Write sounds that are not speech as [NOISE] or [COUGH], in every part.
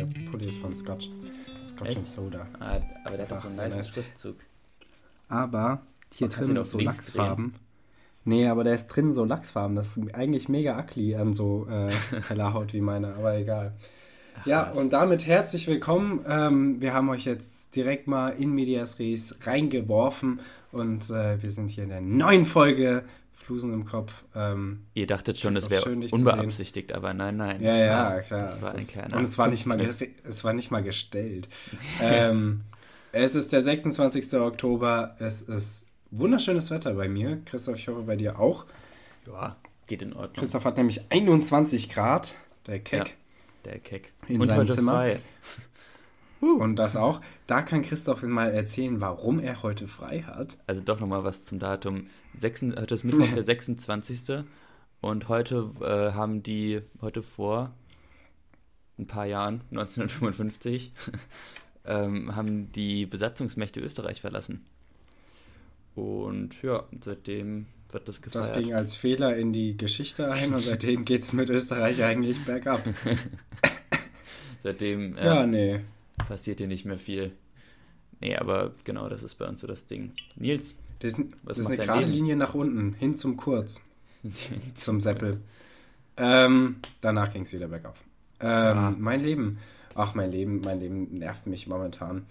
Der Pulli ist von Scotch. Scotch Echt? and Soda. Ah, aber der hat Ach, doch so einen nice nice. Schriftzug. Aber hier sie drin so Lachsfarben. Nee, aber der ist drin so Lachsfarben. Das ist eigentlich mega ugly an so äh, [LAUGHS] heller Haut wie meine, aber egal. ja, was. und damit herzlich willkommen. Ähm, wir haben euch jetzt direkt mal in Medias Res reingeworfen und äh, wir sind hier in der neuen Folge Flusen im Kopf. Ähm, Ihr dachtet schon, es wäre unbeabsichtigt, aber nein, nein. ja, es ja, war, klar. Das war es ein ist, kleiner und es war nicht mal, es war nicht mal gestellt. [LAUGHS] ähm, es ist der 26. Oktober. Es ist wunderschönes Wetter bei mir. Christoph, ich hoffe bei dir auch. Ja, geht in Ordnung. Christoph hat nämlich 21 Grad, der Keck. Der Keck. In Und seinem Zimmer. frei. Und das auch. Da kann Christoph mal erzählen, warum er heute frei hat. Also doch nochmal was zum Datum. Sechsen, heute ist Mittwoch, der [LAUGHS] 26. Und heute äh, haben die, heute vor ein paar Jahren, 1955, [LAUGHS] ähm, haben die Besatzungsmächte Österreich verlassen. Und ja, seitdem wird das gefeiert. Das ging als Fehler in die Geschichte ein und seitdem [LAUGHS] geht es mit Österreich eigentlich bergab. Seitdem äh, Ja, nee. Passiert hier nicht mehr viel. Nee, aber genau, das ist bei uns so das Ding. Nils, Das ist, Was das ist eine gerade Leben? Linie nach unten, hin zum Kurz. [LAUGHS] zum Seppel. Ähm, danach ging es wieder bergauf. Ähm, Ah. Mein Leben, ach mein Leben, mein Leben nervt mich momentan.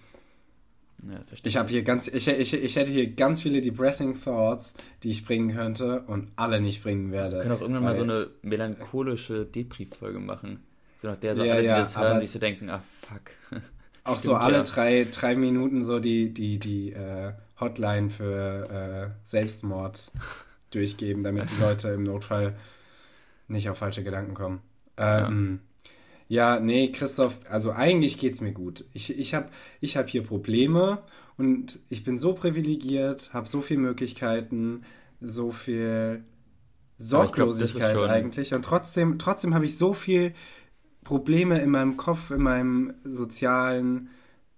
ja. Ich habe hier ganz, ich, ich, ich hätte hier ganz viele depressing Thoughts, die ich bringen könnte und alle nicht bringen werde. Wir können auch irgendwann mal so eine melancholische Depri-Folge machen. So nach der so Ja, alle, die ja, das hören, sich so denken, ah fuck. [LAUGHS] Auch [LAUGHS] so Stimmt, alle ja. drei, drei Minuten so die, die, die äh, Hotline für äh, Selbstmord [LAUGHS] durchgeben, damit die Leute im Notfall nicht auf falsche Gedanken kommen. Ähm, ja. nee, Christoph, also eigentlich geht's mir gut. Ich, ich habe ich hab hier Probleme und ich bin so privilegiert, habe so viele Möglichkeiten, so viel glaub, Sorglosigkeit schon- eigentlich und trotzdem, trotzdem habe ich so viel Probleme in meinem Kopf, in meinem sozialen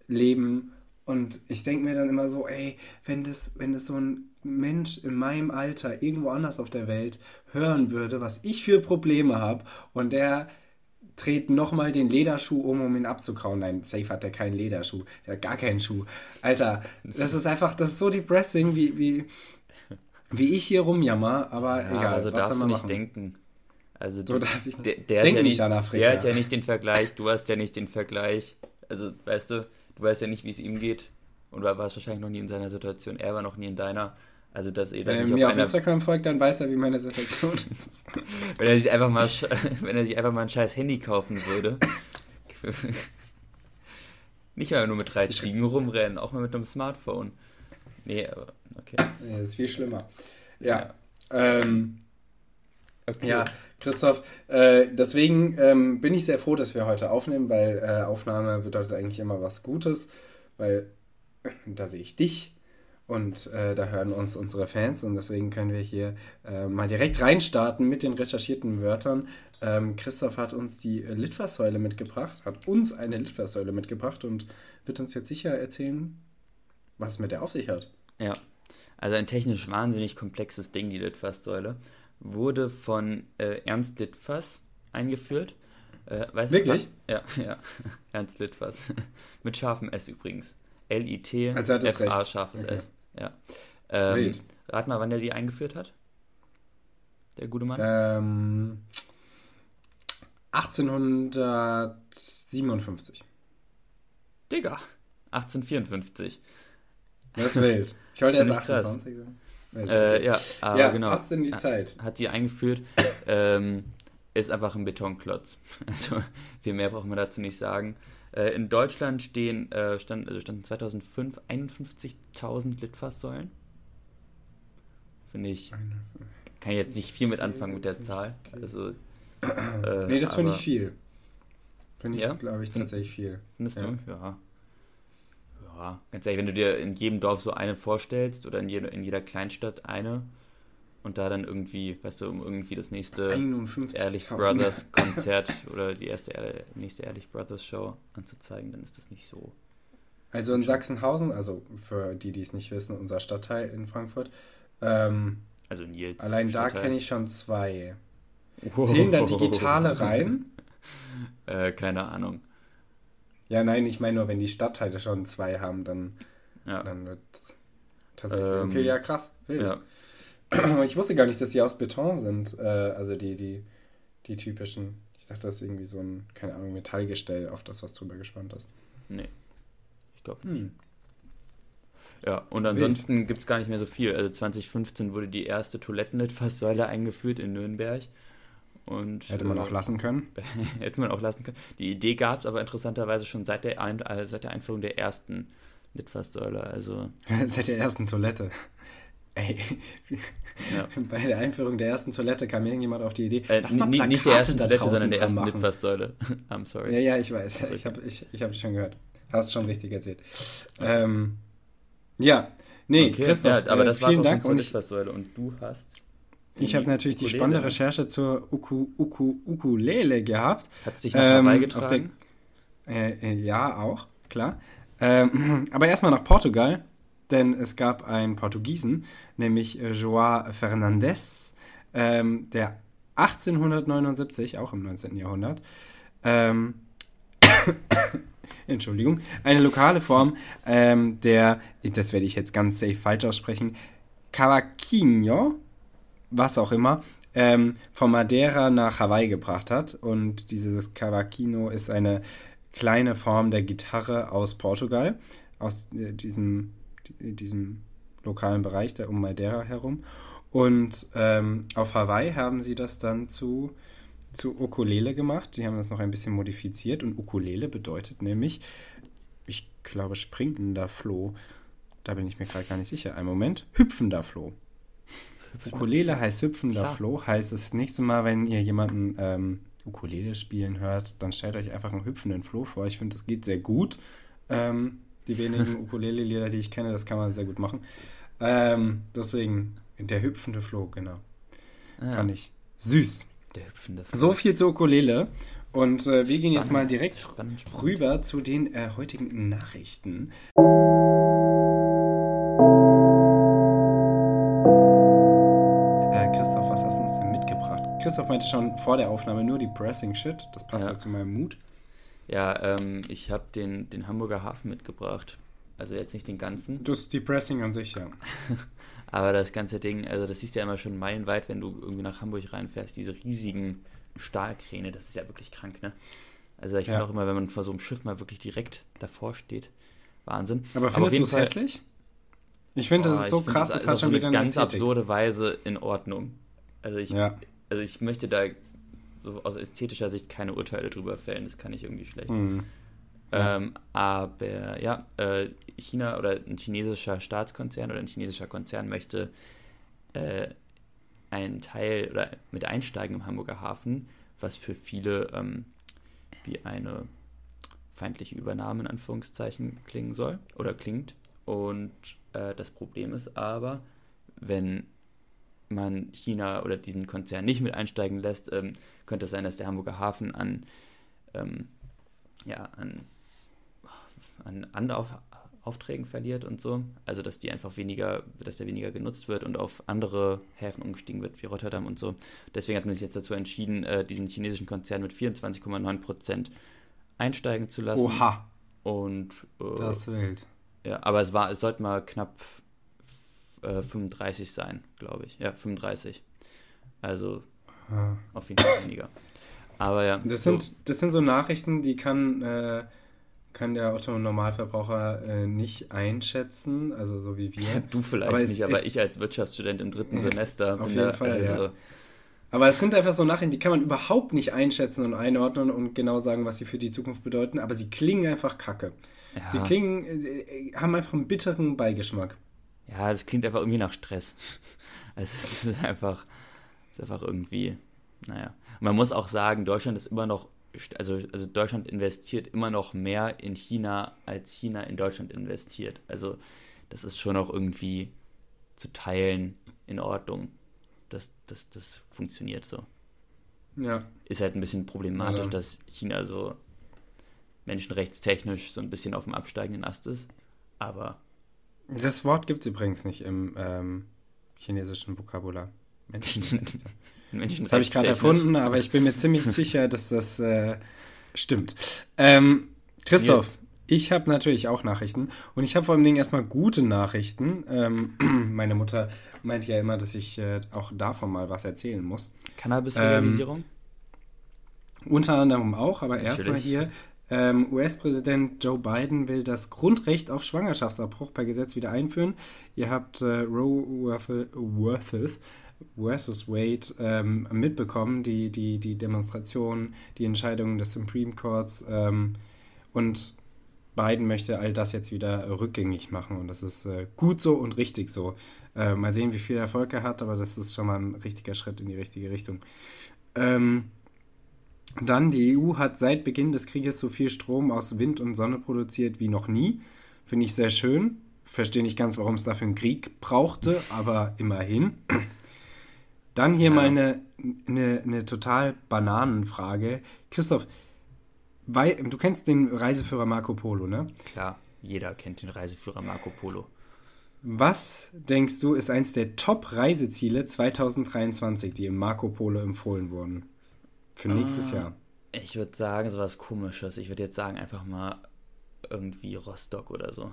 Leben. Und ich denke mir dann immer so, ey, wenn das, wenn das so ein Mensch in meinem Alter irgendwo anders auf der Welt hören würde, was ich für Probleme habe, und der dreht nochmal den Lederschuh um, um ihn abzukauen. Nein, safe hat der keinen Lederschuh. Der hat gar keinen Schuh. Alter, das ist einfach, das ist so depressing, wie, wie, wie ich hier rumjammer, aber Ja, egal. also darfst du man nicht machen? denken. Also So du, darf ich der, der, Denk hat ja nicht an Afrika. der hat ja nicht den Vergleich, du hast ja nicht den Vergleich. Also, weißt du, du weißt ja nicht, wie es ihm geht. Und du warst wahrscheinlich noch nie in seiner Situation, er war noch nie in deiner. Also, dass ihr Wenn er mir auf auf Instagram folgt, dann weiß er, wie meine Situation ist. [LAUGHS] wenn er sich einfach mal, [LAUGHS] wenn er sich einfach mal ein scheiß Handy kaufen würde. [LAUGHS] nicht mal nur mit drei Ziegen rumrennen, auch mal mit einem Smartphone. Nee, aber okay. Nee, das ist viel schlimmer. Ja. Ähm, okay. ja, Christoph, äh, deswegen ähm, bin ich sehr froh, dass wir heute aufnehmen, weil äh, Aufnahme bedeutet eigentlich immer was Gutes, weil äh, da sehe ich dich und äh, da hören uns unsere Fans und deswegen können wir hier äh, mal direkt reinstarten mit den recherchierten Wörtern. Ähm, Christoph hat uns die Litfaßsäule mitgebracht, hat uns eine Litfaßsäule mitgebracht und wird uns jetzt sicher erzählen, was es mit der auf sich hat. Ja, also ein technisch wahnsinnig komplexes Ding, die Litfaßsäule, wurde von äh, Ernst Litfaß eingeführt. Äh, Wirklich? Ja, [LAUGHS] ja, Ernst Litfaß. [LAUGHS] Mit scharfem S übrigens. L-I-T, Also F-A, scharfes Okay. S. Ja. Ähm, rat mal, wann der die eingeführt hat. Der gute Mann. Ähm, 1857. Digga, 1854. Das ist wild. Ich wollte erst Ziemlich krass. 28 sagen. Äh, okay. ja, aber ja, genau. passt in die Ja. Zeit. hat die eingeführt, ähm, ist einfach ein Betonklotz. [LAUGHS] Also viel mehr braucht man dazu nicht sagen. Äh, in Deutschland stehen, äh, stand, also standen 2005 51.000 Litfaßsäulen. Finde ich, kann ich jetzt nicht viel mit anfangen mit der Zahl. Also, [CLEARS THROAT] äh, Nee, das finde ich viel. Finde ich, Ja? glaube ich, tatsächlich viel. Findest Ja. du? Ja. Ja, ganz ehrlich, wenn du dir in jedem Dorf so eine vorstellst oder in, jede, in jeder Kleinstadt eine und da dann irgendwie, weißt du, um irgendwie das nächste 51. Ehrlich Brothers Konzert oder die erste nächste Ehrlich Brothers Show anzuzeigen, dann ist das nicht so. Also in Sachsenhausen, also für die, die es nicht wissen, unser Stadtteil in Frankfurt, ähm, Also Nils. allein da Stadtteil. kenne ich schon zwei. Zählen da digitale rein? Äh, keine Ahnung. Ja, nein, ich meine nur, wenn die Stadtteile schon zwei haben, dann, Ja. dann wird tatsächlich. Ähm, okay, ja, krass. Wild. ja. [CLEARS THROAT] Ich wusste gar nicht, dass die aus Beton sind. Äh, also die, die, die typischen. Ich dachte, das ist irgendwie so ein, keine Ahnung, Metallgestell, auf das was drüber gespannt ist. Nee. Ich glaube nicht. Hm. Ja, und ansonsten gibt es gar nicht mehr so viel. Also 2015 wurde die erste Toilettenlitfaßsäule eingeführt in Nürnberg. Und, Hätte man äh, auch lassen können. [LAUGHS] hätte man auch lassen können. Die Idee gab es aber interessanterweise schon seit der, Ein äh, seit der Einführung der ersten Litfaßsäule. Also, [LAUGHS] Seit der ersten Toilette. Ey, [LAUGHS] ja. bei der Einführung der ersten Toilette kam irgendjemand auf die Idee, Äh, lass mal nicht, nicht der ersten Toilette, sondern der ersten. Litfaßsäule. I'm sorry. Ja, ja, ich weiß. Achso, Ich okay. habe ich, ich hab schon gehört. Hast schon richtig erzählt. Ähm, ja, nee, Okay, Christoph, ja, aber äh, das war vielen auch schon Dank. zur Und ich, Litfaßsäule. Und du hast. Ich habe natürlich die Ukulele. spannende Recherche zur Uku, Uku, Ukulele gehabt. Hat es dich nach Ähm, auf der-? Äh, äh, ja, auch, klar. Ähm, [CLEARS THROAT] aber erstmal nach Portugal, denn es gab einen Portugiesen, nämlich äh, João Fernandes, ähm, der 1879, auch im 19. Jahrhundert, ähm, [COUGHS] Entschuldigung, eine lokale Form ähm, der, das werde ich jetzt ganz safe falsch aussprechen, Cavaquinho, was auch immer, ähm, von Madeira nach Hawaii gebracht hat. Und dieses Cavaquinho ist eine kleine Form der Gitarre aus Portugal, aus äh, diesem, diesem lokalen Bereich da um Madeira herum. Und ähm, auf Hawaii haben sie das dann zu, zu Ukulele gemacht. Die haben das noch ein bisschen modifiziert. Und Ukulele bedeutet nämlich, ich glaube, springender Floh. Da bin ich mir gerade gar nicht sicher. Ein Moment. Hüpfender Floh. Ukulele heißt hüpfender Klar. Floh. Heißt das nächste Mal, wenn ihr jemanden ähm, Ukulele spielen hört, dann stellt euch einfach einen hüpfenden Floh vor. Ich finde, das geht sehr gut. Ähm, die wenigen [LAUGHS] Ukulele-Lieder, die ich kenne, das kann man sehr gut machen. Ähm, deswegen, der hüpfende Floh, genau. Ah, Fand ich süß. Der hüpfende So viel zur Ukulele. Und äh, wir gehen jetzt mal Spannend, direkt spannend, spannend. rüber zu den äh, heutigen Nachrichten. Christoph meinte schon vor der Aufnahme nur die Pressing Shit. Das passt ja, Ja. zu meinem Mut. Ja, ähm, ich habe den, den Hamburger Hafen mitgebracht. Also jetzt nicht den ganzen, Das ist die Pressing an sich, ja. [LAUGHS] aber das ganze Ding, also das siehst du ja immer schon meilenweit, wenn du irgendwie nach Hamburg reinfährst. Diese riesigen Stahlkräne, das ist ja wirklich krank, ne? Also ich finde Ja. auch immer, wenn man vor so einem Schiff mal wirklich direkt davor steht, Wahnsinn. Aber findest du es hässlich? Ich finde, das ist so krass, das das ist hat schon wieder eine eine ganz Ästhetik. absurde Weise in Ordnung. Also ich, Ja. Also ich möchte da so aus ästhetischer Sicht keine Urteile drüber fällen, das kann ich irgendwie schlecht. Hm. Ja. Ähm, aber ja, äh, China oder ein chinesischer Staatskonzern oder ein chinesischer Konzern möchte äh, einen Teil oder mit einsteigen im Hamburger Hafen, was für viele ähm, wie eine feindliche Übernahme in Anführungszeichen klingen soll oder klingt. Und äh, das Problem ist aber, wenn man China oder diesen Konzern nicht mit einsteigen lässt, ähm, könnte es sein, dass der Hamburger Hafen an, ähm, ja, an, an Anlauf, Aufträgen verliert und so. Also dass die einfach weniger, dass der weniger genutzt wird und auf andere Häfen umgestiegen wird, wie Rotterdam und so. Deswegen hat man sich jetzt dazu entschieden, äh, diesen chinesischen Konzern mit 24,9 Prozent einsteigen zu lassen. Oha, Und äh, das wild. ja, aber es war, es sollte mal knapp äh, 35 sein, glaube ich. Ja, 35. Also Ja. auf jeden Fall weniger. Aber ja, Das so, sind, das sind so Nachrichten, die kann, äh, kann der Otto-Normalverbraucher äh, nicht einschätzen, also so wie wir. [LAUGHS] du vielleicht aber es nicht, aber ist- ich als Wirtschaftsstudent im dritten Ja, Semester auf bin jeden da, Fall, also, ja. Aber es sind einfach so Nachrichten, die kann man überhaupt nicht einschätzen und einordnen und genau sagen, was sie für die Zukunft bedeuten, aber sie klingen einfach kacke. ja, Sie klingen, äh, haben einfach einen bitteren Beigeschmack. Ja, es klingt einfach irgendwie nach Stress. [LAUGHS] Also es ist einfach, es ist einfach irgendwie, naja. Und man muss auch sagen, Deutschland ist immer noch, also, also Deutschland investiert immer noch mehr in China, als China in Deutschland investiert. Also das ist schon auch irgendwie zu teilen in Ordnung. Das, das, das funktioniert so. Ja. Ist halt ein bisschen problematisch, Ja. dass China so menschenrechtstechnisch so ein bisschen auf dem absteigenden Ast ist. Aber Das Wort gibt es übrigens nicht im ähm, chinesischen Vokabular. Menschenrechte. [LAUGHS] Das habe ich gerade erfunden, aber ich bin mir ziemlich [LAUGHS] sicher, dass das äh, stimmt. Ähm, Christoph, Nils. ich habe natürlich auch Nachrichten und ich habe vor allem Dingen erstmal gute Nachrichten. Ähm, [CLEARS THROAT] meine Mutter meint ja immer, dass ich äh, auch davon mal was erzählen muss. Cannabis-Legalisierung? Ähm, unter anderem auch, aber erstmal hier. Ähm, US-Präsident Joe Biden will das Grundrecht auf Schwangerschaftsabbruch per Gesetz wieder einführen. Ihr habt äh, Roe Wortheth versus Wade ähm, mitbekommen, die, die, die Demonstrationen, die Entscheidungen des Supreme Courts ähm, und Biden möchte all das jetzt wieder rückgängig machen und das ist äh, gut so und richtig so. Äh, mal sehen, wie viel Erfolg er hat, aber das ist schon mal ein richtiger Schritt in die richtige Richtung. Ähm, dann, die EU hat seit Beginn des Krieges so viel Strom aus Wind und Sonne produziert wie noch nie. Finde ich sehr schön. Verstehe nicht ganz, warum es dafür einen Krieg brauchte, aber immerhin. Dann hier ja. mal eine, eine, eine total Bananenfrage. Christoph, weil, du kennst den Reiseführer Marco Polo, ne? Klar, jeder kennt den Reiseführer Marco Polo. Was denkst du, ist eins der Top-Reiseziele 2023, die im Marco Polo empfohlen wurden? Für nächstes ah, Jahr. Ich würde sagen, so was Komisches. Ich würde jetzt sagen, einfach mal irgendwie Rostock oder so.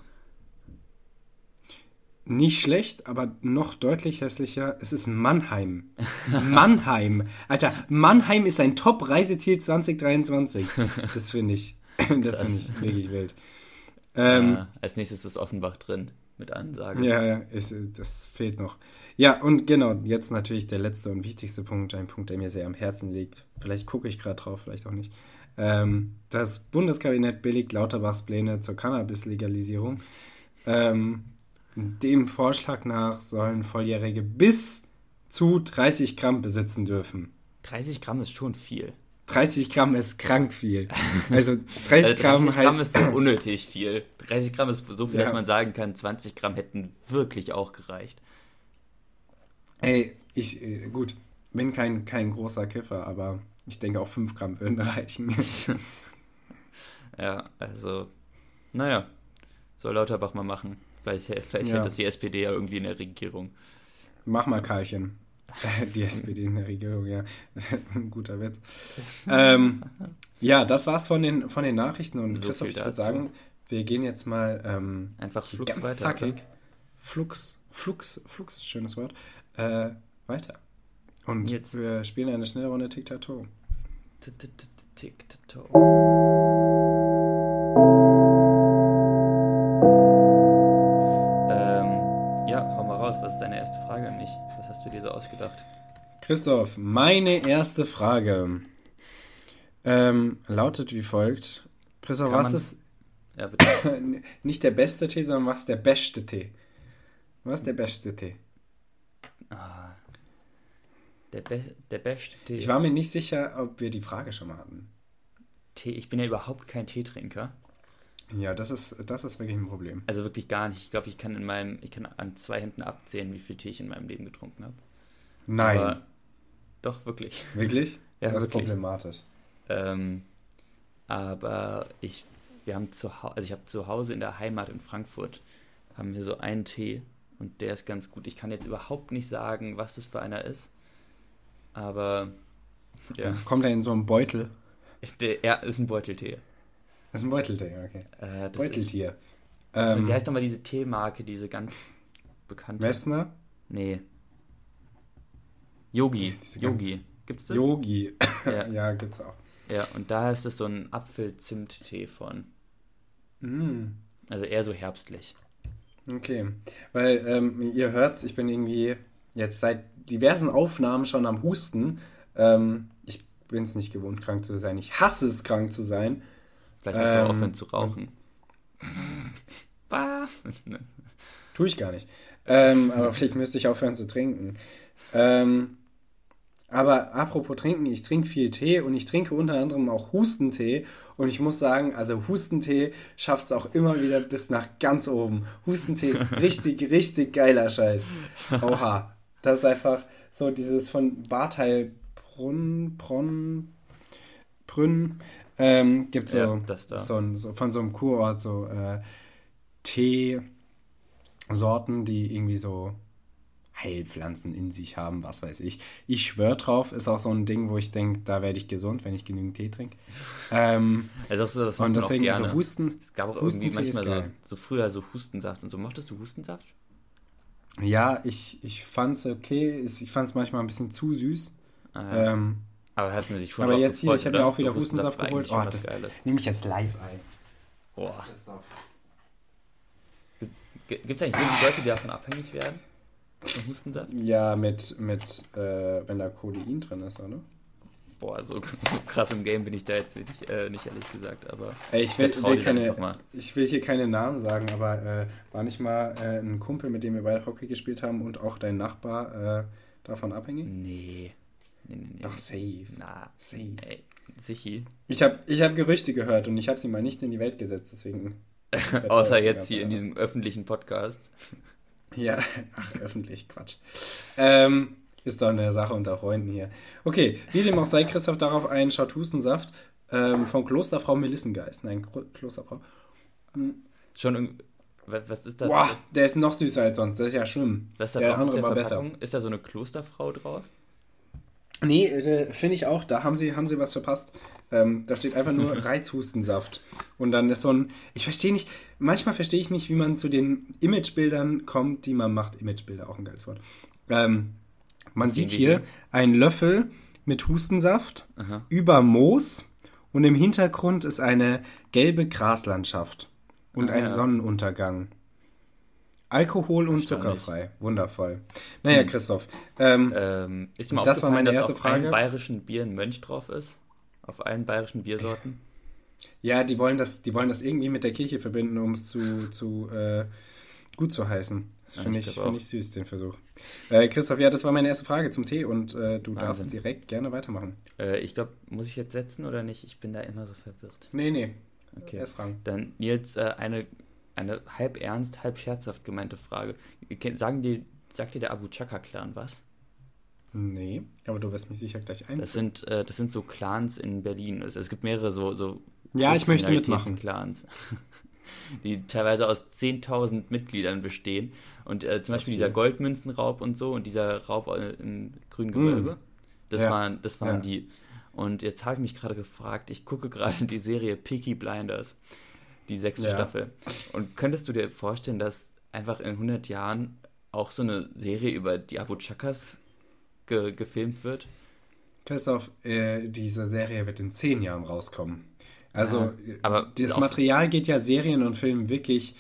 Nicht schlecht, aber noch deutlich hässlicher. Es ist Mannheim. [LAUGHS] Mannheim. Alter, Mannheim ist ein Top-Reiseziel 2023. Das finde ich, [CLEARS THROAT] das finde ich wirklich wild. Ähm, ja, als nächstes ist Offenbach drin mit Ansagen. Ja, ja, das fehlt noch. Ja, und genau, jetzt natürlich der letzte und wichtigste Punkt, ein Punkt, der mir sehr am Herzen liegt. Vielleicht gucke ich gerade drauf, vielleicht auch nicht. Ähm, das Bundeskabinett billigt Lauterbachs Pläne zur Cannabis-Legalisierung. Ähm, dem Vorschlag nach sollen Volljährige bis zu 30 Gramm besitzen dürfen. 30 Gramm ist schon viel. 30 Gramm ist krank viel. [LAUGHS] Also 30, also 30 Gramm, Gramm heißt. ist so [CLEARS THROAT] unnötig viel. 30 Gramm ist so viel, ja. dass man sagen kann, 20 Gramm hätten wirklich auch gereicht. Ey, ich, äh, gut, bin kein, kein großer Kiffer, aber ich denke auch 5 Gramm würden [LAUGHS] reichen. [LAUGHS] ja, also, naja, soll Lauterbach mal machen. Vielleicht, vielleicht ja. hätte das die SPD ja irgendwie in der Regierung. Mach mal Karlchen. [LAUGHS] Die SPD in der Regierung, ja. [LAUGHS] Ein guter Witz. [LAUGHS] ähm, ja, das war's von den, von den Nachrichten. Und so Christoph, ich würde sagen, wir gehen jetzt mal ähm, einfach Flux ganz weiter, zackig. Oder? Flux, Flux, Flux ist schönes Wort. Äh, weiter. Und jetzt. wir spielen eine schnelle Runde Tic-Tac-Toe. Tic-Tac-Toe. ausgedacht? Christoph, meine erste Frage ähm, lautet wie folgt. Christoph, Kann was ist ja, [COUGHS] nicht der beste Tee, sondern was ist der beste Tee? Was ist der beste Tee? Ah, der, Be der beste Tee. Ich war mir nicht sicher, ob wir die Frage schon mal hatten. Tee, ich bin ja überhaupt kein Teetrinker. Ja, das ist, das ist wirklich ein Problem. Also wirklich gar nicht. Ich glaube, ich kann in meinem, ich kann an zwei Händen abzählen, wie viel Tee ich in meinem Leben getrunken habe. Nein. Aber, doch, wirklich. Wirklich? [LAUGHS] ja, das wirklich. ist problematisch. Ähm, aber ich, wir haben zu also ich habe zu Hause in der Heimat in Frankfurt, haben wir so einen Tee und der ist ganz gut. Ich kann jetzt überhaupt nicht sagen, was das für einer ist, aber ja. Kommt er in so einen Beutel? [LAUGHS] Der, ja, ist ein Beuteltee. Das ist ein Beuteltee, okay. Äh, Beuteltier. Ist, ähm, wie heißt nochmal diese Teemarke, diese ganz bekannte? Messner? Nee. Yogi. Yogi. Gibt's das? Yogi. Ja. [LAUGHS] ja, gibt's auch. Ja, und da ist es so ein Apfel-Zimt-Tee von. Mm. Also eher so herbstlich. Okay. Weil ähm, ihr hört, ich bin irgendwie jetzt seit diversen Aufnahmen schon am Husten. Ähm, ich bin es nicht gewohnt, krank zu sein. Ich hasse es, krank zu sein. Vielleicht musst ähm, du aufhören zu rauchen. [LAUGHS] [LAUGHS] Tue ich gar nicht. Ähm, aber vielleicht müsste ich aufhören zu trinken. Ähm, aber apropos trinken, ich trinke viel Tee und ich trinke unter anderem auch Hustentee. Und ich muss sagen, also Hustentee schafft es auch immer wieder bis nach ganz oben. Hustentee ist [LAUGHS] richtig, richtig geiler Scheiß. Oha. Das ist einfach so dieses von Bartheilbrunn, Bronn, Brünn, ähm, gibt so, ja, so, so, von so einem Kurort so äh, Teesorten, die irgendwie so Heilpflanzen in sich haben, was weiß ich. Ich schwöre drauf, ist auch so ein Ding, wo ich denke, da werde ich gesund, wenn ich genügend Tee trinke. Ähm, Also das, das und man auch deswegen gerne. so Husten. es gab auch irgendwie manchmal so, so früher so Hustensaft und so. Mochtest du Hustensaft? Ja, ich, ich fand es okay. Ich fand es manchmal ein bisschen zu süß. Ah, ja. Ähm, aber hat man sich schon aber jetzt hier, ich habe mir auch wieder So Hustensaft geholt. Oh, das nehme ich jetzt live ein. Boah. Gibt es eigentlich wirklich Leute, die davon abhängig werden? Von Hustensaft? Ja, mit, mit äh, wenn da Codein drin ist, oder? Boah, so, so [LAUGHS] krass im Game bin ich da jetzt nicht, äh, nicht ehrlich gesagt, aber Ey, ich will, will keine, ich will hier keine Namen sagen, aber äh, war nicht mal äh, ein Kumpel, mit dem wir beide Hockey gespielt haben und auch dein Nachbar äh, davon abhängig? Nee. Nee, nee, nee. Doch, safe. Na, Safe. ey, sichi. Ich habe ich hab Gerüchte gehört und ich habe sie mal nicht in die Welt gesetzt, deswegen. [LAUGHS] Außer jetzt hier in diesem öffentlichen Podcast. Ja, [LAUGHS] ach, öffentlich, Quatsch. Ähm, ist doch eine Sache unter Freunden hier. Okay, wie dem auch sei, Christoph darauf ein, schaut Hustensaft ähm, von Klosterfrau Melissengeist. Nein, Klosterfrau. Schon irgendwie. Was ist da? Boah, der ist noch süßer als sonst, das ist ja schlimm. der andere der war besser. Ist da so eine Klosterfrau drauf? Nee, äh, finde ich auch. Da haben sie, haben sie was verpasst. Ähm, da steht einfach nur [LAUGHS] Reizhustensaft. Und dann ist so ein. Ich verstehe nicht. Manchmal verstehe ich nicht, wie man zu den Imagebildern kommt, die man macht. Imagebilder, auch ein geiles Wort. Ähm, man sieht hier? einen Löffel mit Hustensaft Aha. über Moos und im Hintergrund ist eine gelbe Graslandschaft und Ah, ein ja. Sonnenuntergang. Alkohol und zuckerfrei. Wundervoll. Naja, Christoph. Ähm, Ähm, ist dir mal Das war meine dass erste auf Frage. allen bayerischen Bier ein Mönch drauf ist? Auf allen bayerischen Biersorten? Ja, die wollen das, die wollen das irgendwie mit der Kirche verbinden, um es zu, zu äh, gut zu heißen. Das Ja, finde ich auch. ich süß, den Versuch. Äh, Christoph, ja, das war meine erste Frage zum Tee und äh, du darfst Wahnsinn. direkt gerne weitermachen. Äh, ich glaube, muss ich jetzt setzen oder nicht? Ich bin da immer so verwirrt. Nee, nee. Okay. Erst fragen. Dann Nils, äh, eine, eine halb ernst, halb scherzhaft gemeinte Frage. Sagen die, sagt dir der Abu Chaka-Clan was? Nee, aber du wirst mich sicher gleich ein. Das sind, äh, das sind so Clans in Berlin. Es, es gibt mehrere so, so Ja, ich möchte mitmachen. Clans, [LAUGHS] die teilweise aus 10.000 Mitgliedern bestehen. Und äh, zum Beispiel viel. dieser Goldmünzenraub und so und dieser Raub äh, im grünen Gewölbe, das Mm. Ja. waren, das waren Ja. die. Und jetzt habe ich mich gerade gefragt, ich gucke gerade die Serie Peaky Blinders, die sechste Ja. Staffel. Und könntest du dir vorstellen, dass einfach in 100 Jahren auch so eine Serie über die Abu Chakas ge gefilmt wird? Christoph, äh, diese Serie wird in zehn Jahren rauskommen. Also, Ja, aber das Material geht ja Serien und Filmen wirklich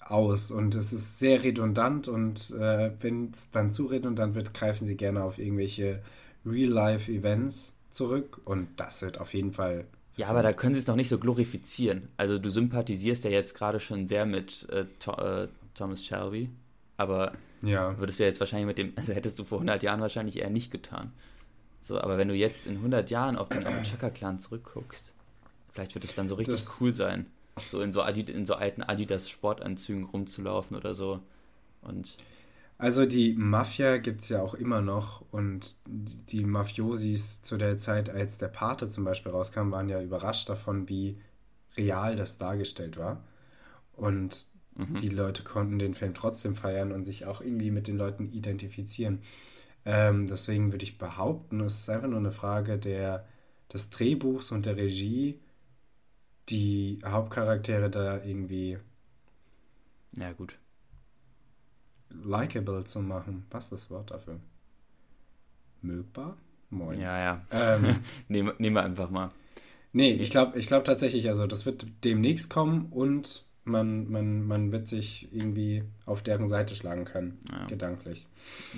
aus und es ist sehr redundant und äh, wenn es dann zu redundant wird, greifen sie gerne auf irgendwelche Real-Life-Events zurück und das wird auf jeden Fall. Ja, aber da können sie es noch nicht so glorifizieren. Also du sympathisierst ja jetzt gerade schon sehr mit äh, äh, Thomas Shelby, aber Ja, würdest du ja jetzt wahrscheinlich mit dem, also hättest du vor 100 Jahren wahrscheinlich eher nicht getan. So, aber wenn du jetzt in 100 Jahren auf den Chaka-Clan zurückguckst, vielleicht wird es dann so richtig Das- cool sein, so in so, Adi in so alten Adidas-Sportanzügen rumzulaufen oder so. Und also die Mafia gibt es ja auch immer noch und die Mafiosis zu der Zeit, als der Pate zum Beispiel rauskam, waren ja überrascht davon, wie real das dargestellt war. Und mhm. die Leute konnten den Film trotzdem feiern und sich auch irgendwie mit den Leuten identifizieren. Ähm, deswegen würde ich behaupten, es ist einfach nur eine Frage der, des Drehbuchs und der Regie, die Hauptcharaktere da irgendwie ja gut. Likable zu machen. Was ist das Wort dafür? Mögbar? Moin. Ja, ja. Ähm, [LAUGHS] Nehmen nehmen wir einfach mal. nee, ich glaube ich glaub tatsächlich, also das wird demnächst kommen und man, man, man wird sich irgendwie auf deren Seite schlagen können, Ja. gedanklich.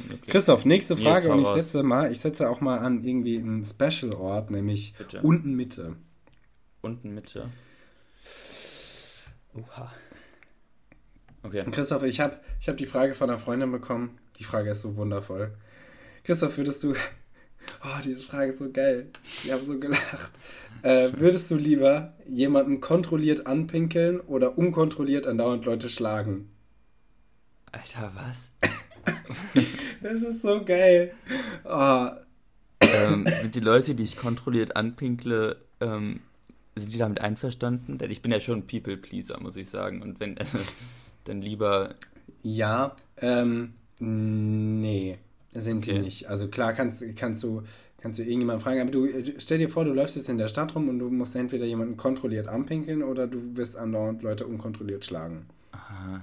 Wirklich. Christoph, nächste Frage und ich setze mal, ich setze auch mal an irgendwie einen Special-Ort, nämlich Bitte. unten Mitte. Unten Mitte. Oha. Okay. Christoph, ich habe ich hab die Frage von einer Freundin bekommen. Die Frage ist so wundervoll. Christoph, würdest du. [LAUGHS] Oh, diese Frage ist so geil. Ich habe so gelacht. Äh, würdest du lieber jemanden kontrolliert anpinkeln oder unkontrolliert andauernd Leute schlagen? Alter, was? [LAUGHS] Das ist so geil. Oh, ähm, sind die Leute, die ich kontrolliert anpinkle, ähm, sind die damit einverstanden? Denn ich bin ja schon ein People-Pleaser, muss ich sagen. Und wenn, also, dann lieber, ja, ähm, Nee, sind sie Okay. nicht. Also klar kannst, kannst du kannst du irgendjemanden fragen, aber du äh, stell dir vor, du läufst jetzt in der Stadt rum und du musst entweder jemanden kontrolliert anpinkeln oder du wirst andauernd Leute unkontrolliert schlagen. Aha.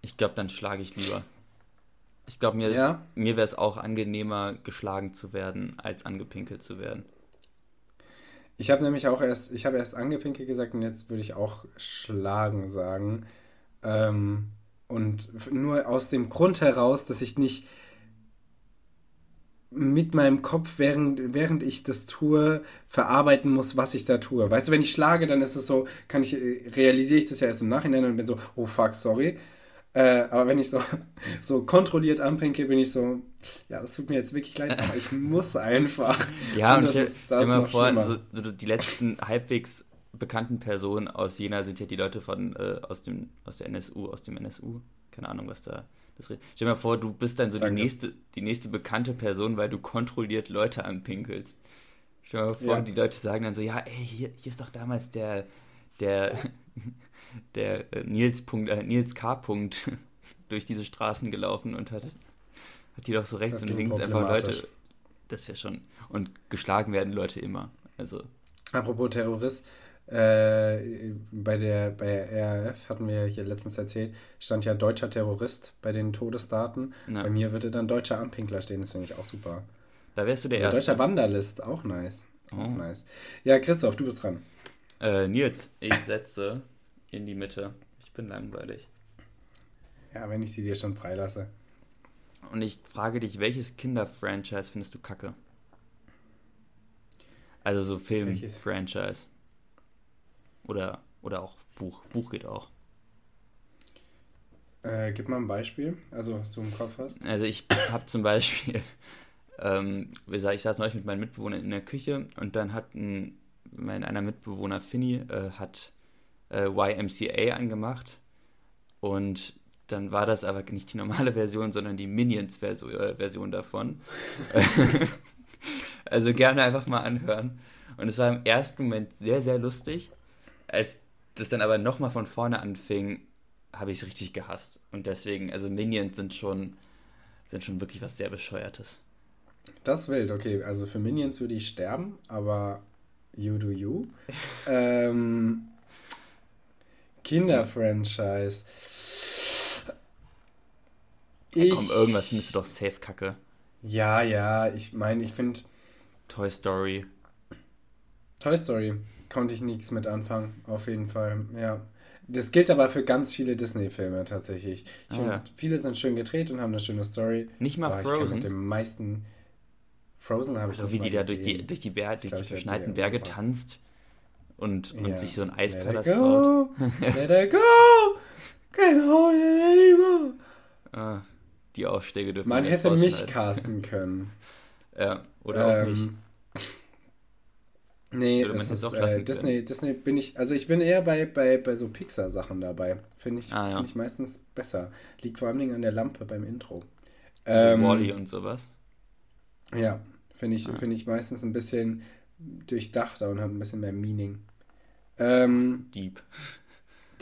Ich glaube, dann schlage ich lieber. Ich glaube, mir, Ja? mir wäre es auch angenehmer, geschlagen zu werden, als angepinkelt zu werden. Ich habe nämlich auch erst, ich habe erst angepinkelt gesagt und jetzt würde ich auch schlagen sagen. Ähm, und nur aus dem Grund heraus, dass ich nicht mit meinem Kopf, während, während ich das tue, verarbeiten muss, was ich da tue. Weißt du, wenn ich schlage, dann ist es so, kann ich, äh, realisiere ich das ja erst im Nachhinein und bin so, oh fuck, sorry. Äh, aber wenn ich so, [LAUGHS] so kontrolliert anpinke, bin ich so, ja, das tut mir jetzt wirklich leid, aber ich [LAUGHS] muss einfach. Ja, und, das stell, ist- stell mal vor, so, so die letzten halbwegs bekannten Personen aus Jena sind ja die Leute von äh, aus dem aus der NSU, aus dem NSU. Keine Ahnung, was da das Stell dir mal vor, du bist dann so die nächste, die nächste bekannte Person, weil du kontrolliert Leute anpinkelst. Stell dir mal vor, Ja. die Leute sagen dann so, ja, ey, hier, hier ist doch damals der, der, [LAUGHS] [LAUGHS] der äh, Nils, Punkt, äh, Nils K. Punkt [LAUGHS] durch diese Straßen gelaufen und hat, hat die doch so rechts und links einfach. Leute. Das wäre schon. Und geschlagen werden Leute immer. Also, Apropos Terrorist, äh, bei der bei der RAF hatten wir hier letztens erzählt, stand ja deutscher Terrorist bei den Todesdaten. na, Bei mir würde dann deutscher Anpinkler stehen, das finde ich auch super. da wärst du der Erste. deutscher Wanderlist, auch nice. Auch Oh. nice. Ja, Christoph, du bist dran. Äh, Nils, ich setze in die Mitte. Ich bin langweilig. Ja, wenn ich sie dir schon freilasse. Und ich frage dich, welches Kinder-Franchise findest du kacke? Also so? Film-Franchise. Oder, oder auch Buch. Buch geht auch. Äh, gib mal ein Beispiel, also was du im Kopf hast. Also ich [COUGHS] habe zum Beispiel, ähm, ich saß neulich mit meinen Mitbewohnern in der Küche und dann hat ein, mein einer Mitbewohner, Finny, äh, hat äh, YMCA angemacht und dann war das aber nicht die normale Version, sondern die Minions-Version äh, davon. [LAUGHS] also gerne einfach mal anhören. Und es war im ersten Moment sehr, sehr lustig. Als das dann aber nochmal von vorne anfing, habe ich es richtig gehasst. Und deswegen, also Minions sind schon, sind schon wirklich was sehr Bescheuertes. Das ist wild, okay. Also für Minions würde ich sterben, aber you do you. [LAUGHS] ähm, Kinder-Franchise. Ja, komm, irgendwas du doch safe kacke. Ja, ja, ich meine, ich finde Toy Story. Toy Story konnte ich nichts mit anfangen, auf jeden Fall, ja. Das gilt aber für ganz viele Disney-Filme tatsächlich. Ich Ah, finde, ja. viele sind schön gedreht und haben eine schöne Story. Nicht mal aber ich kann mit Frozen. den meisten Frozen habe ich So nicht wie mal die da durch die, durch die, Ber durch glaub, die ich verschneiten Berge tanzt und, und Ja. sich so ein Eispalast baut. let [LAUGHS] it go, can't hold it anymore. Ah, die Aufschläge dürfen Man hätte mich casten [LAUGHS] können. Ja, oder auch Ähm, nicht. Nee, es jetzt ist, auch äh, Disney, Disney bin ich, also ich bin eher bei, bei, bei so Pixar-Sachen dabei. Finde ich, Ah, ja. find ich meistens besser. Liegt vor allem an der Lampe beim Intro. Also Ähm, Wally und sowas. Ja, finde ich, Ah. finde ich meistens ein bisschen durchdachter und hat ein bisschen mehr Meaning. Ähm, Deep.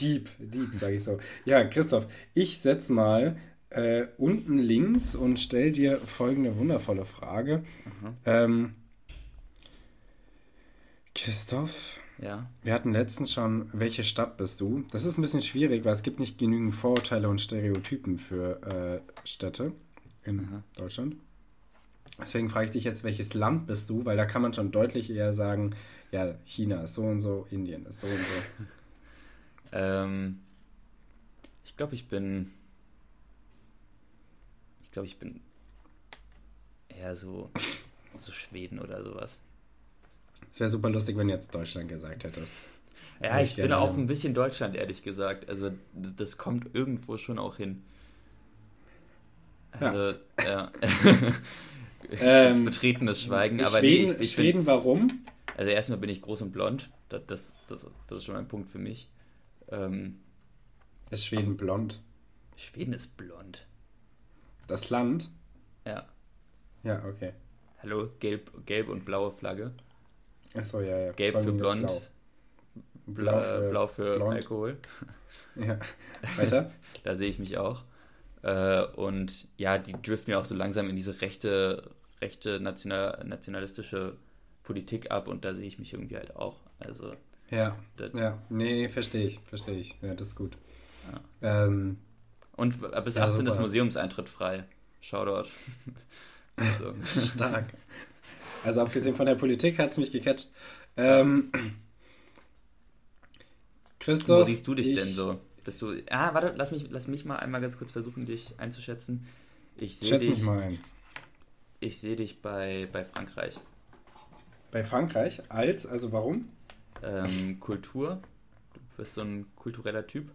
Deep, Deep, sage ich so. Ja, Christoph, ich setz mal äh, unten links und stell dir folgende wundervolle Frage. Mhm. Ähm, Christoph, Ja. wir hatten letztens schon, welche Stadt bist du? Das ist ein bisschen schwierig, weil es gibt nicht genügend Vorurteile und Stereotypen für äh, Städte in Aha. Deutschland. Deswegen frage ich dich jetzt, welches Land bist du? Weil da kann man schon deutlich eher sagen, ja, China ist so und so, Indien ist so und so. [LAUGHS] Ähm, ich glaube, ich bin. Ich glaube, ich bin eher so, so Schweden oder sowas. Es wäre super lustig, wenn du jetzt Deutschland gesagt hättest. Ja, ich ich bin auch ein bisschen Deutschland, ehrlich gesagt. Also, das kommt irgendwo schon auch hin. Ja. Also, ja. [LAUGHS] [LAUGHS] Ähm, Betretenes Schweigen, aber Schweden, nee, ich, ich Schweden warum? Also erstmal bin ich groß und blond. Das, das, das, das ist schon ein Punkt für mich. Ähm, Ist Schweden blond? Schweden ist blond. Das Land? Ja. Ja, okay. Hallo, gelb, gelb und blaue Flagge. Achso, ja, ja. Gelb für blond, Blau, blau, äh, blau für blond. Alkohol. [LAUGHS] Ja. Weiter? [LAUGHS] Da sehe ich mich auch. Äh, und ja, die driften ja auch so langsam in diese rechte, rechte national, nationalistische Politik ab und da sehe ich mich irgendwie halt auch. Also. Ja, das, ja, nee, verstehe ich, verstehe ich. Ja, das ist gut. Ja. Ähm, und bis 18 ja, ist Museumseintritt frei. Shoutout. [LAUGHS] also. Stark. Also abgesehen von der Politik hat es mich gecatcht. Ähm, Christoph. Wo siehst du dich ich, denn so? Bist du. Ah, warte, lass mich, lass mich mal einmal ganz kurz versuchen, dich einzuschätzen. Ich sehe dich. mich mal ein. Ich sehe dich bei, bei Frankreich. Bei Frankreich? Als? Also warum? Ähm, Kultur. Du bist so ein kultureller Typ.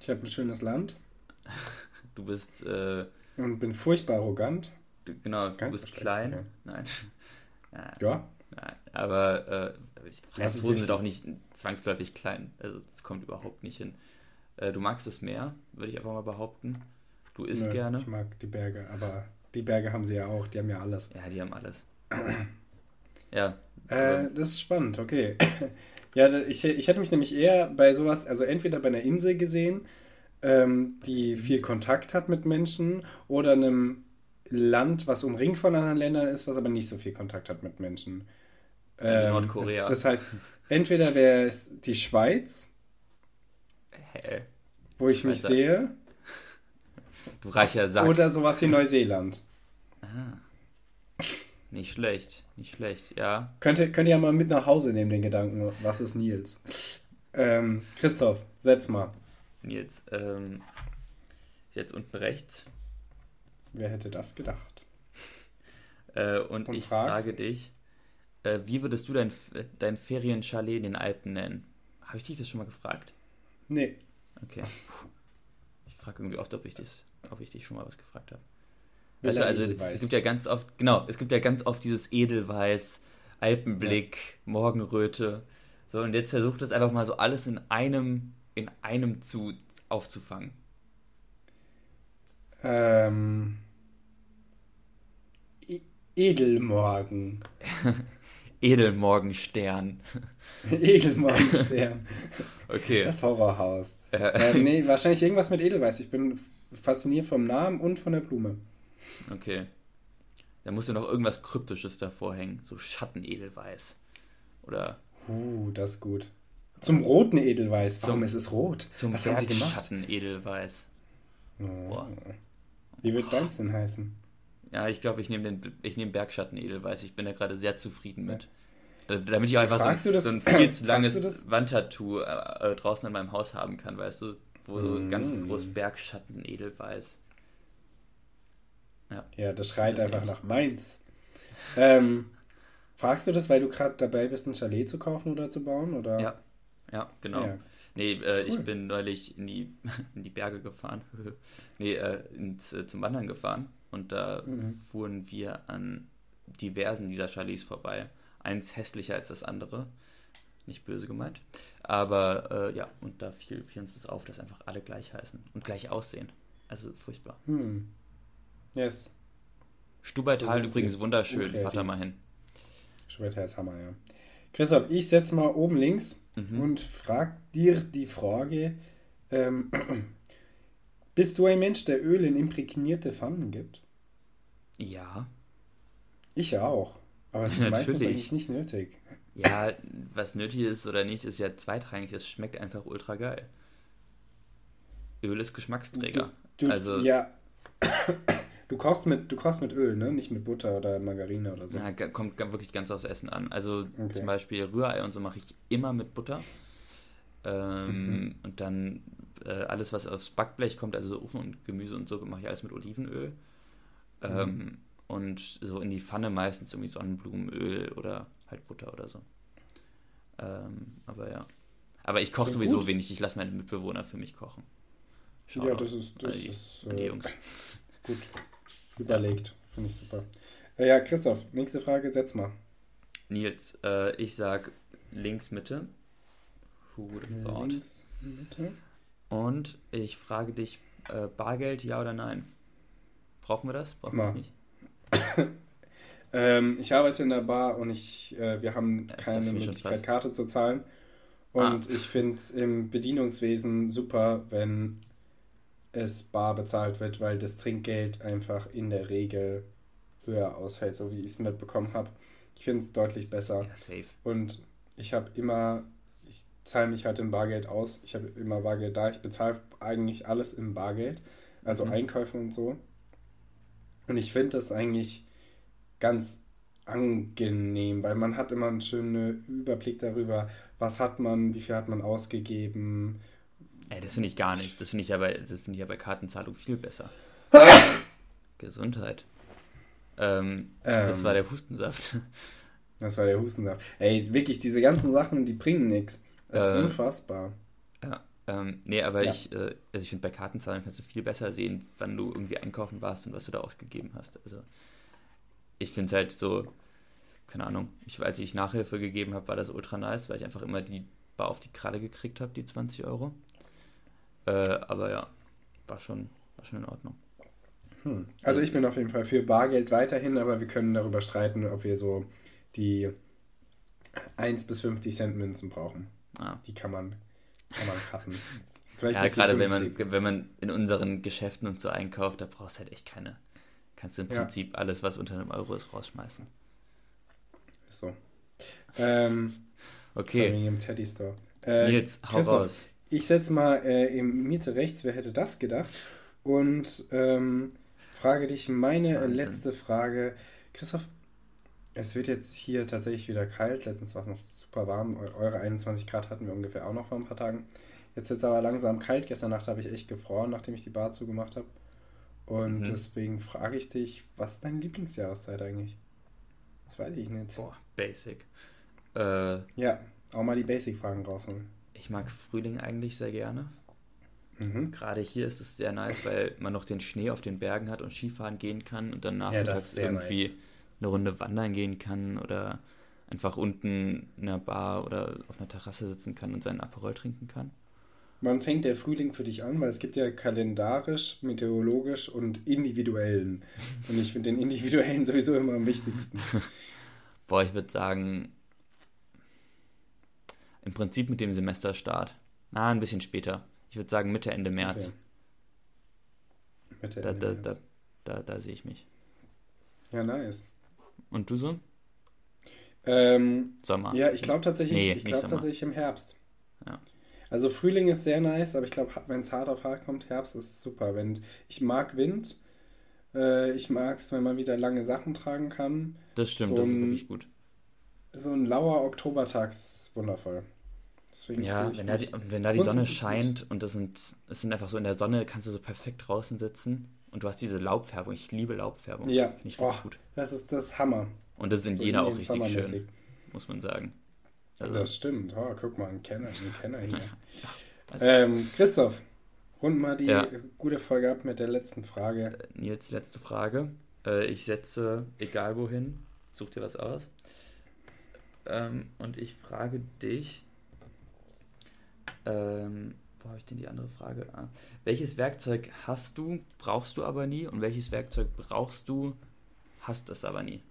Ich habe ein schönes Land. [LAUGHS] Du bist. Äh, Und bin furchtbar arrogant. Du, genau, Ganz du bist klein. Okay. Nein. [LAUGHS] Ja. ja. Nein, aber äh, Franzosen sind auch nicht zwangsläufig klein. Also das kommt überhaupt nicht hin. Äh, du magst es mehr, würde ich einfach mal behaupten. Du isst Nö, gerne. Ich mag die Berge, aber die Berge haben sie ja auch. Die haben ja alles. Ja, die haben alles. [CLEARS THROAT] ja. Äh, das ist spannend, okay. [COUGHS] ja, ich, ich hätte mich nämlich eher bei sowas, also entweder bei einer Insel gesehen, ähm, die viel Kontakt hat mit Menschen, oder einem Land, was umringt von anderen Ländern ist, was aber nicht so viel Kontakt hat mit Menschen. Also ähm, Nordkorea. Das, das heißt, [LAUGHS] entweder wäre es die Schweiz, Hä? Wo ich mich sehe. Du reicher Sack. Oder sowas wie Neuseeland. Ah. Nicht schlecht, nicht schlecht, ja. Könnt ihr, könnt ihr ja mal mit nach Hause nehmen, den Gedanken, was ist Nils? Ähm, Christoph, setz mal. Nils, ähm, jetzt unten rechts. Wer hätte das gedacht? [LAUGHS] äh, und, und, ich fragst, frage dich, äh, wie würdest du dein, dein Ferienchalet in den Alpen nennen? Habe ich dich das schon mal gefragt? Nee. Okay. Ich frage irgendwie oft, ob ich, das, ob ich dich schon mal was gefragt habe. Weißt du, also es gibt ja ganz oft, genau, es gibt ja ganz oft dieses Edelweiß, Alpenblick, ja. Morgenröte. So, und jetzt versucht es einfach mal so alles in einem, in einem zu aufzufangen. Ähm. E Edelmorgen. [LAUGHS] Edelmorgenstern. [LAUGHS] Edelmorgenstern. [LAUGHS] okay. Das Horrorhaus. äh, nee, wahrscheinlich irgendwas mit Edelweiß. Ich bin fasziniert vom Namen und von der Blume. Okay. Da musst du noch irgendwas Kryptisches davor hängen. So Schattenedelweiß. Oder. Uh, das ist gut. Zum roten Edelweiß. Warum zum, ist es rot? Zum Was haben sie gemacht? Schattenedelweiß. Oh. Boah. Wie wird deins denn heißen? Ja, ich glaube, ich nehme den ich nehme Bergschatten Edelweiß. Ich bin da gerade sehr zufrieden mit. Da, damit ich einfach so, so, ein viel [CLEARS THROAT] zu langes Wandtattoo äh, äh, draußen in meinem Haus haben kann, weißt du? Wo so mm. ganz groß Bergschatten Edelweiß. Ja, ja das schreit das einfach nach Mainz. Ähm, fragst du das, weil du gerade dabei bist, ein Chalet zu kaufen oder zu bauen? Oder? Ja, ja, genau. Ja. Nee, äh, cool. ich bin neulich in die, [LAUGHS] in die Berge gefahren. [LAUGHS] nee, äh, ins, äh, zum Wandern gefahren. Und da mhm. fuhren wir an diversen dieser Chalets vorbei. Eins hässlicher als das andere. Nicht böse gemeint. Aber äh, ja, und da fiel, fiel, uns das auf, dass einfach alle gleich heißen und gleich aussehen. Also furchtbar. Hm. Yes. Stubaital übrigens wunderschön. Fahrt da mal hin. Stubaital ist Hammer, ja. Christoph, ich setze mal oben links mhm. und frag dir die Frage: ähm, [CLEARS THROAT] Bist du ein Mensch, der Öl in imprägnierte Pfannen gibt? Ja. Ich ja auch. Aber es ist meistens eigentlich nicht nötig. Ja, was nötig ist oder nicht, ist ja zweitrangig. Es schmeckt einfach ultra geil. Öl ist Geschmacksträger. Du, du, also, ja. Du kochst, mit, du kochst mit Öl, ne? Nicht mit Butter oder Margarine oder so. Ja, kommt wirklich ganz aufs Essen an. Also okay. zum Beispiel Rührei und so mache ich immer mit Butter. Ähm, mhm. Und dann äh, alles, was aufs Backblech kommt, also so Ofen und Gemüse und so, mache ich alles mit Olivenöl. Mhm. Ähm, und so in die Pfanne meistens irgendwie Sonnenblumenöl oder halt Butter oder so. Ähm, aber ja. Aber ich koche sowieso gut. wenig. Ich lasse meine Mitbewohner für mich kochen. Schau ja, das ist, das die, ist äh, die Jungs. gut [LAUGHS] überlegt. Finde ich super. Äh, ja, Christoph, nächste Frage, setz mal. Nils, äh, ich sag links Mitte. Who would have thought? Links Mitte. Und ich frage dich, äh, Bargeld, ja oder nein? Brauchen wir das? Brauchen wir das nicht? [LAUGHS] ähm, ich arbeite in der Bar und ich, äh, wir haben ja, keine Möglichkeit, Karte zu zahlen. Und ah. ich finde es im Bedienungswesen super, wenn es bar bezahlt wird, weil das Trinkgeld einfach in der Regel höher ausfällt, so wie ich es mitbekommen habe. Ich finde es deutlich besser. Ja, safe. Und ich habe immer, ich zahle mich halt im Bargeld aus. Ich habe immer Bargeld da. Ich bezahle eigentlich alles im Bargeld, also Mhm. Einkäufe und so. Und ich finde das eigentlich ganz angenehm, weil man hat immer einen schönen Überblick darüber, was hat man, wie viel hat man ausgegeben. Ey, das finde ich gar nicht. Das finde ich aber, das finde ich ja bei Kartenzahlung viel besser. [LAUGHS] Gesundheit. Ähm, das Ähm. war der Hustensaft. Das war der Hustensaft. Ey, wirklich, diese ganzen Sachen, die bringen nichts. Das ist Äh. unfassbar. Ja. Ähm, nee, aber Ja. ich, äh, also ich finde, bei Kartenzahlung kannst du viel besser sehen, wann du irgendwie einkaufen warst und was du da ausgegeben hast. Also ich finde es halt so, keine Ahnung, ich, als ich Nachhilfe gegeben habe, war das ultra nice, weil ich einfach immer die Bar auf die Kralle gekriegt habe, die 20 Euro. Äh, aber ja, war schon, war schon in Ordnung. Hm. Also ich bin auf jeden Fall für Bargeld weiterhin, aber wir können darüber streiten, ob wir so die 1 bis 50 Cent Münzen brauchen. Ah. Die kann man, kann man cutten. Vielleicht Ja, gerade wenn 50. man, wenn man in unseren Geschäften und so einkauft, da brauchst du halt echt keine. Kannst du im Ja. Prinzip alles, was unter einem Euro ist, rausschmeißen. Ist so. Ähm, Okay, dem Teddy Store. Äh, Nils, hau Christoph, raus. Ich setze mal äh, im Miete rechts, wer hätte das gedacht? Und ähm, frage dich meine Wahnsinn. letzte Frage. Christoph, es wird jetzt hier tatsächlich wieder kalt. Letztens war es noch super warm. Eu- Eure 21 Grad hatten wir ungefähr auch noch vor ein paar Tagen. Jetzt wird es aber langsam kalt. Gestern Nacht habe ich echt gefroren, nachdem ich die Bar zugemacht habe. Und Mhm. deswegen frage ich dich, was ist deine Lieblingsjahreszeit eigentlich? Das weiß ich nicht. Boah, basic. Äh, Ja, auch mal die Basic-Fragen rausholen. Ich mag Frühling eigentlich sehr gerne. Mhm. Gerade hier ist es sehr nice, weil man noch den Schnee auf den Bergen hat und Skifahren gehen kann und dann Ja, nachmittags irgendwie nice. eine Runde wandern gehen kann oder einfach unten in einer Bar oder auf einer Terrasse sitzen kann und seinen Aperol trinken kann. Wann fängt der Frühling für dich an? Weil es gibt ja kalendarisch, meteorologisch und individuellen. [LAUGHS] Und ich finde den individuellen sowieso immer am wichtigsten. Boah, ich würde sagen, im Prinzip mit dem Semesterstart. Na, ein bisschen später. Ich würde sagen Mitte, Ende März. Okay. Mitte, Da, Ende da, März. da, da, da sehe ich mich. Ja, nice. Und du so? Ähm, Sommer. ja, ich glaube tatsächlich, Nee, ich nicht glaube Sommer. tatsächlich im Herbst. Ja. Also Frühling ist sehr nice, aber ich glaube, wenn es hart auf hart kommt, Herbst ist super. Wenn, ich mag Wind. Äh, ich mag es, wenn man wieder lange Sachen tragen kann. Das stimmt, so das ist ein- wirklich gut. So ein lauer Oktobertag ist wundervoll. Deswegen Ja, wenn da, die, wenn da die Sonne scheint und das sind, es sind einfach so in der Sonne, kannst du so perfekt draußen sitzen und du hast diese Laubfärbung. Ich liebe Laubfärbung. Ja, Finde ich oh, richtig gut. das ist das Hammer. Und das ist in So Jena auch richtig schön, muss man sagen. Also, das stimmt. Oh, guck mal, ein Kenner, ein Kenner hier. [LAUGHS] Also- ähm, Christoph, rund mal die Ja. gute Folge ab mit der letzten Frage. Nils, letzte Frage. Äh, ich setze, egal wohin, such dir was aus. Ähm, und ich frage dich, ähm, wo habe ich denn die andere Frage? Ah, welches Werkzeug hast du, brauchst du aber nie? Und welches Werkzeug brauchst du, hast es aber nie?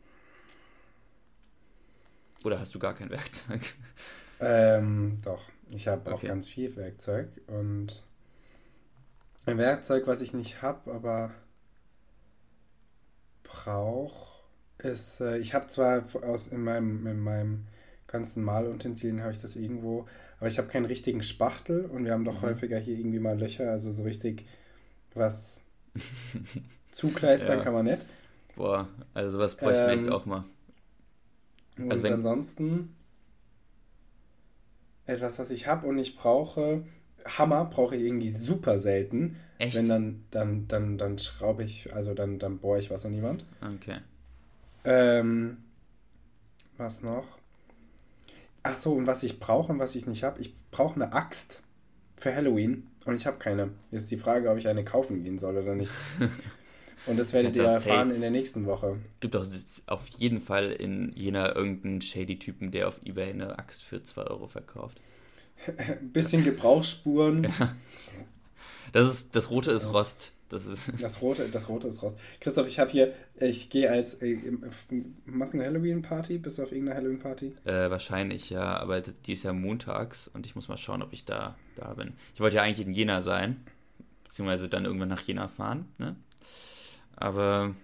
Oder hast du gar kein Werkzeug? Ähm, doch, ich habe auch Okay. ganz viel Werkzeug und ein Werkzeug, was ich nicht habe, aber brauche, ist, äh, ich habe zwar aus in meinem, in meinem ganzen Malutensilien habe ich das irgendwo, aber ich habe keinen richtigen Spachtel und wir haben doch Mhm. häufiger hier irgendwie mal Löcher, also so richtig was [LAUGHS] zukleistern Ja. kann man nicht. Boah, also sowas bräuchte ich echt Ähm, auch mal. Und Also wenn- ansonsten etwas, was ich habe und ich brauche, Hammer brauche ich irgendwie super selten. Echt? Wenn dann, dann, dann, dann schraube ich, also dann, dann bohre ich was an die Wand. Okay. Ähm, was noch? Ach so, und was ich brauche und was ich nicht habe, ich brauche eine Axt für Halloween und ich habe keine. Jetzt ist die Frage, ob ich eine kaufen gehen soll oder nicht. [LAUGHS] Und das werdet ihr erfahren safe- in der nächsten Woche. Gibt doch auf jeden Fall in Jena irgendeinen shady Typen, der auf Ebay eine Axt für 2 Euro verkauft. Ein [LAUGHS] bisschen Gebrauchsspuren. [LAUGHS] Das ist, das Rote ist Rost. Das ist, [LAUGHS] Das Rote, das Rote ist raus. Christoph, ich habe hier, ich gehe als, äh, im- machst du eine Halloween-Party? Bist du auf irgendeiner Halloween-Party? äh, wahrscheinlich, ja, aber die ist ja montags und ich muss mal schauen, ob ich da, da bin. Ich wollte ja eigentlich in Jena sein. beziehungsweise dann irgendwann nach Jena fahren. Ne? Aber.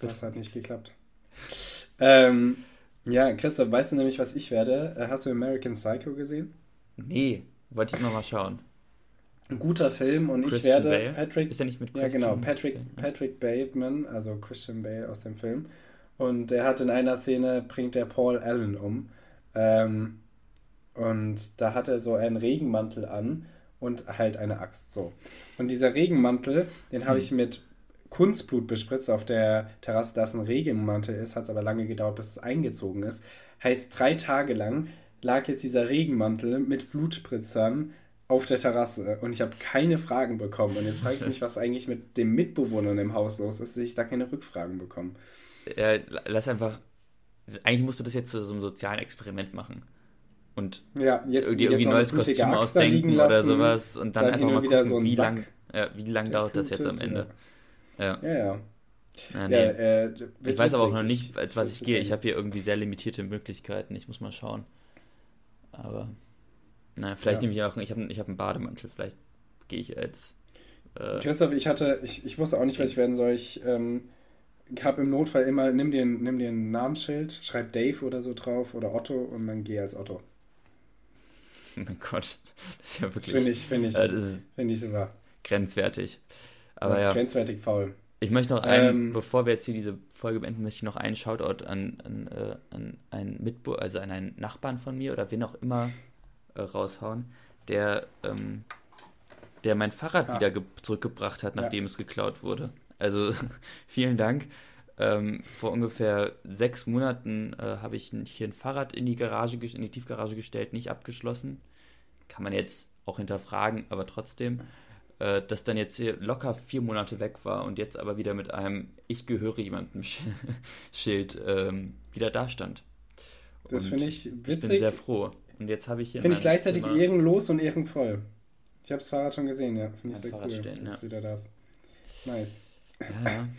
Das hat nicht geklappt. Ähm, ja, Christoph, weißt du nämlich, was ich werde? Äh, hast du American Psycho gesehen? Nee, wollte ich immer mal schauen. Ein guter Film und Christian ich werde Bale? Patrick. Ist er nicht mit Ja, Christian genau, Patrick? Patrick Bateman, also Christian Bale aus dem Film. Und der hat in einer Szene, bringt der Paul Allen um. Ähm, und da hat er so einen Regenmantel an und halt eine Axt. So. Und dieser Regenmantel, den habe Hm. ich mit Kunstblut bespritzt auf der Terrasse, da es ein Regenmantel ist, hat es aber lange gedauert, bis es eingezogen ist. Heißt, drei Tage lang lag jetzt dieser Regenmantel mit Blutspritzern auf der Terrasse und ich habe keine Fragen bekommen. Und jetzt frage ich mich, was eigentlich mit den Mitbewohnern im Haus los ist, dass ich da keine Rückfragen bekomme. Äh, lass einfach. Eigentlich musst du das jetzt zu so einem sozialen Experiment machen. Und Ja, jetzt irgendwie, irgendwie jetzt ein noch neues Kostüm ausdenken oder lassen, sowas und dann, dann einfach mal gucken, so wie Sack, lang, ja, wie lang dauert das jetzt am Ende. Ja. Ja, ja. Ja, ja nee. äh, ich weiß aber auch noch nicht, als was ich gehe. Ich habe hier irgendwie sehr limitierte Möglichkeiten. Ich muss mal schauen. Aber, naja, vielleicht Ja. nehme ich auch, ich habe ich hab einen Bademantel, vielleicht gehe ich als. Äh, Christoph, ich hatte, ich, ich wusste auch nicht, was ich werden soll. Ich ähm, habe im Notfall immer, nimm dir, ein- nimm dir ein Namensschild, schreib Dave oder so drauf oder Otto und dann geh als Otto. [LAUGHS] mein Gott, das ist ja wirklich finde ich, finde ich, äh, finde ich super. grenzwertig. Aber das ist ja. grenzwertig faul. Ich möchte noch einen, Ähm, bevor wir jetzt hier diese Folge beenden, möchte ich noch einen Shoutout an, an, äh, an einen Mitbu also an einen Nachbarn von mir oder wen auch immer äh, raushauen, der, ähm, der mein Fahrrad Ja. wieder ge zurückgebracht hat, Ja. nachdem es geklaut wurde. Also [LAUGHS] vielen Dank. Ähm, vor ungefähr sechs Monaten äh, habe ich hier ein Fahrrad in die Garage, in die Tiefgarage gestellt, nicht abgeschlossen. Kann man jetzt auch hinterfragen, aber trotzdem äh, das dann jetzt hier locker vier Monate weg war und jetzt aber wieder mit einem Ich gehöre jemandem Sch- [LAUGHS] Schild ähm, wieder dastand. Das finde ich Ich bin witzig. sehr froh. Und jetzt habe ich hier in Finde ich gleichzeitig Zimmer- ehrenlos und ehrenvoll. Ich habe das Fahrrad schon gesehen, ja. Finde ich sehr Fahrrad cool, dass ja. wieder da ist. Nice. Ja, ja. [LAUGHS]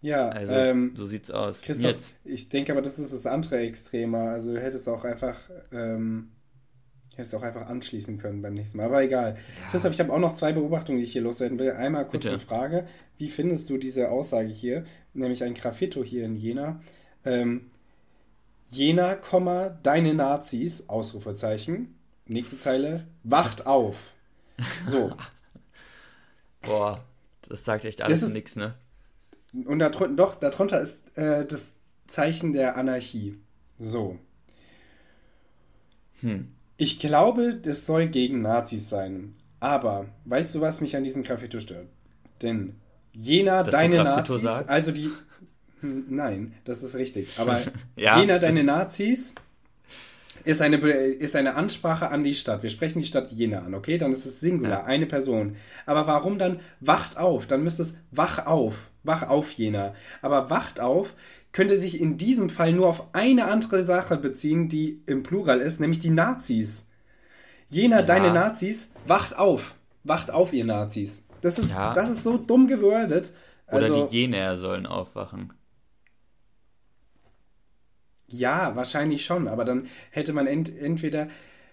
Ja, Also, ähm, so sieht's aus. Christoph, Jetzt. ich denke aber, das ist das andere Extremer. Also du hättest auch einfach, ähm, hättest auch einfach anschließen können beim nächsten Mal. Aber egal. Christoph, ich habe auch noch zwei Beobachtungen, die ich hier loswerden will. Einmal kurz Bitte. eine Frage. Wie findest du diese Aussage hier? Nämlich ein Graffito hier in Jena. Ähm, Jena, deine Nazis, Ausrufezeichen. Nächste Zeile, wacht auf. So, [LAUGHS] Boah, das sagt echt alles nix, ne? Und darunter, doch, darunter ist äh, das Zeichen der Anarchie. So. Hm. Ich glaube, das soll gegen Nazis sein. Aber weißt du, was mich an diesem Graffito stört? Denn Jena, Dass deine Nazis, sagst? also die. Nein, das ist richtig. [LAUGHS] Aber Ja, das- deine Nazis ist eine, ist eine Ansprache an die Stadt. Wir sprechen die Stadt Jena an, okay? Dann ist es Singular, Ja. eine Person. Aber warum dann wacht auf? Dann müsste es wach auf. Wach auf, Jena. Aber wacht auf könnte sich in diesem Fall nur auf eine andere Sache beziehen, die im Plural ist, nämlich die Nazis. Jena, Ja. deine Nazis, wacht auf. Wacht auf, ihr Nazis. Das ist, Ja. das ist so dumm gewordet. Oder Also, die Jener sollen aufwachen. Ja, wahrscheinlich schon, aber dann hätte man ent entweder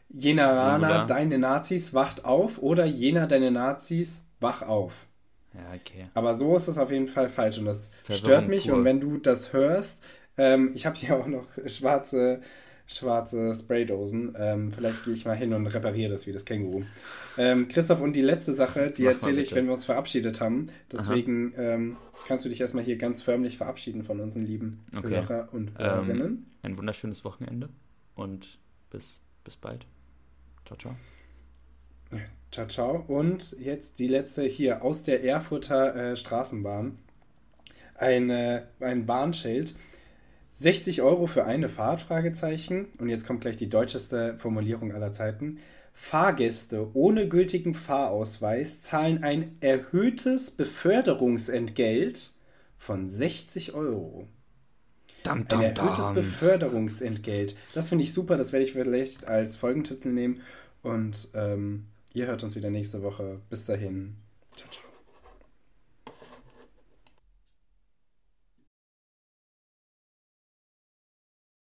Jeneraner, Singular. deine Nazis, wacht auf oder Jena, deine Nazis, wach auf. Ja, okay. Aber so ist es auf jeden Fall falsch und das Verwirrung stört mich. pur. Und wenn du das hörst, ähm, ich habe hier auch noch schwarze, schwarze Spraydosen. Ähm, vielleicht gehe ich mal hin und repariere das wie das Känguru. Ähm, Christoph, und die letzte Sache, die erzähle ich, wenn wir uns verabschiedet haben. Deswegen ähm, kannst du dich erstmal hier ganz förmlich verabschieden von unseren lieben Okay. Hörer und Ähm, Hörerinnen. Ein wunderschönes Wochenende und bis, bis bald. Ciao, ciao. Ciao, ciao. Und jetzt die letzte hier aus der Erfurter äh, Straßenbahn. Ein, äh, ein Bahnschild. 60 Euro für eine Fahrt? Fragezeichen. Und jetzt kommt gleich die deutscheste Formulierung aller Zeiten. Fahrgäste ohne gültigen Fahrausweis zahlen ein erhöhtes Beförderungsentgelt von 60 Euro. Dam, Ein erhöhtes Beförderungsentgelt. Das finde ich super, das werde ich vielleicht als Folgentitel nehmen. Und ähm, ihr hört uns wieder nächste Woche. Bis dahin.